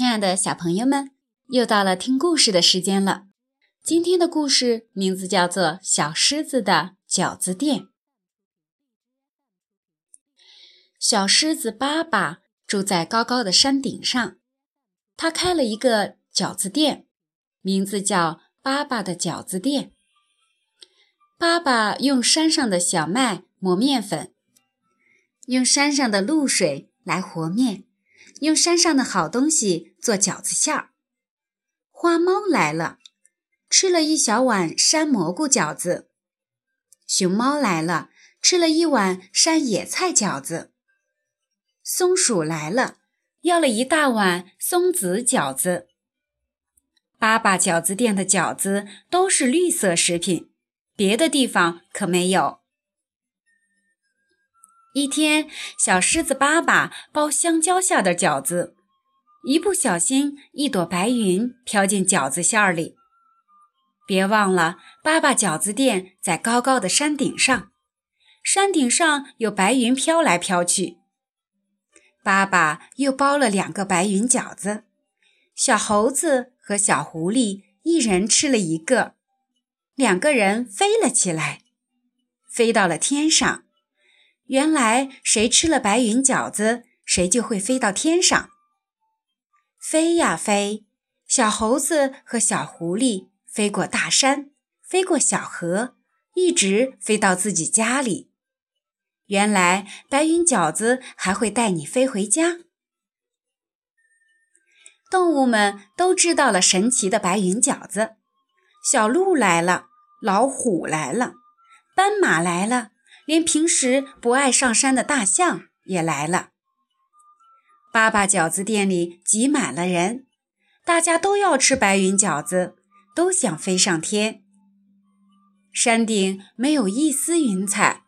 亲爱的小朋友们，又到了听故事的时间了。今天的故事名字叫做《小狮子的饺子店》。小狮子爸爸住在高高的山顶上，他开了一个饺子店，名字叫“爸爸的饺子店”。爸爸用山上的小麦磨面粉，用山上的露水来和面。用山上的好东西做饺子馅儿。花猫来了，吃了一小碗山蘑菇饺子。熊猫来了，吃了一碗山野菜饺子。松鼠来了，要了一大碗松子饺子。爸爸饺子店的饺子都是绿色食品，别的地方可没有。一天，小狮子巴巴包香蕉馅的饺子，一不小心，一朵白云飘进饺子馅儿里。别忘了，巴巴饺子店在高高的山顶上，山顶上有白云飘来飘去。爸爸又包了两个白云饺子，小猴子和小狐狸一人吃了一个，两个人飞了起来，飞到了天上。原来谁吃了白云饺子，谁就会飞到天上。飞呀飞，小猴子和小狐狸飞过大山，飞过小河，一直飞到自己家里。原来白云饺子还会带你飞回家。动物们都知道了神奇的白云饺子。小鹿来了，老虎来了，斑马来了。连平时不爱上山的大象也来了。爸爸饺子店里挤满了人，大家都要吃白云饺子，都想飞上天。山顶没有一丝云彩，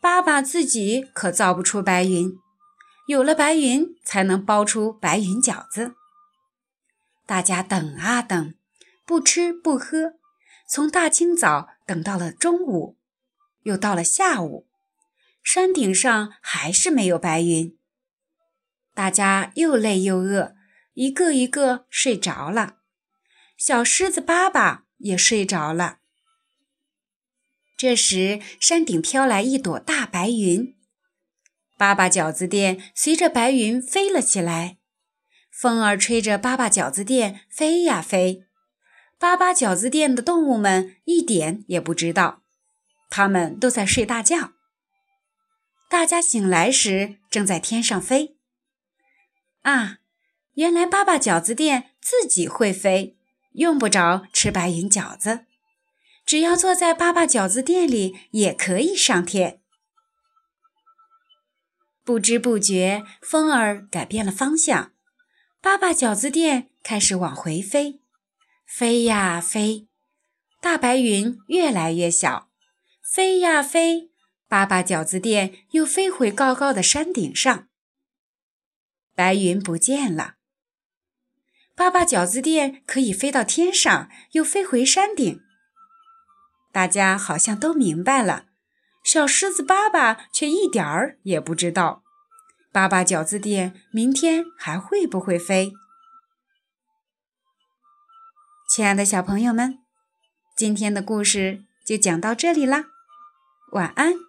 爸爸自己可造不出白云。有了白云，才能包出白云饺子。大家等啊等，不吃不喝，从大清早等到了中午。又到了下午，山顶上还是没有白云。大家又累又饿，一个一个睡着了。小狮子巴巴也睡着了。这时，山顶飘来一朵大白云，巴巴饺子店随着白云飞了起来。风儿吹着巴巴饺子店飞呀飞，巴巴饺子店的动物们一点也不知道。他们都在睡大觉。大家醒来时，正在天上飞。啊，原来爸爸饺子店自己会飞，用不着吃白云饺子，只要坐在爸爸饺子店里也可以上天。不知不觉，风儿改变了方向，爸爸饺子店开始往回飞，飞呀飞，大白云越来越小。飞呀飞，爸爸饺子店又飞回高高的山顶上。白云不见了，爸爸饺子店可以飞到天上，又飞回山顶。大家好像都明白了，小狮子爸爸却一点儿也不知道，爸爸饺子店明天还会不会飞？亲爱的小朋友们，今天的故事就讲到这里啦。晚安。